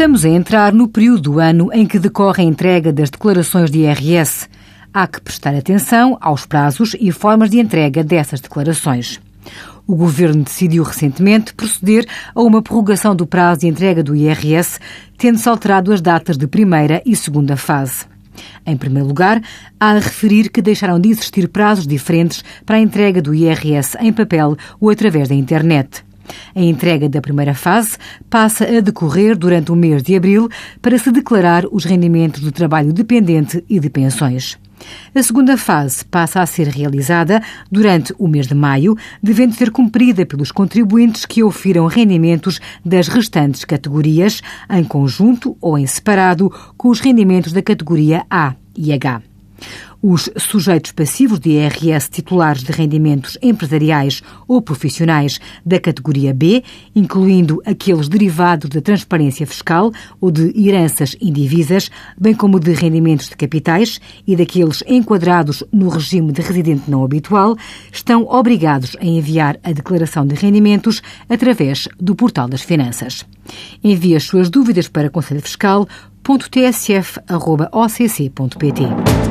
Estamos a entrar no período do ano em que decorre a entrega das declarações de IRS. Há que prestar atenção aos prazos e formas de entrega dessas declarações. O Governo decidiu recentemente proceder a uma prorrogação do prazo de entrega do IRS, tendo-se alterado as datas de primeira e segunda fase. Em primeiro lugar, há a referir que deixaram de existir prazos diferentes para a entrega do IRS em papel ou através da internet. A entrega da primeira fase passa a decorrer durante o mês de abril para se declarar os rendimentos do trabalho dependente e de pensões. A segunda fase passa a ser realizada durante o mês de maio, devendo ser cumprida pelos contribuintes que ofiram rendimentos das restantes categorias, em conjunto ou em separado, com os rendimentos da categoria A e H. Os sujeitos passivos de IRS titulares de rendimentos empresariais ou profissionais da categoria B, incluindo aqueles derivados da transparência fiscal ou de heranças indivisas, bem como de rendimentos de capitais e daqueles enquadrados no regime de residente não habitual, estão obrigados a enviar a declaração de rendimentos através do Portal das Finanças. Envie as suas dúvidas para conselhofiscal.tsf.occ.pt.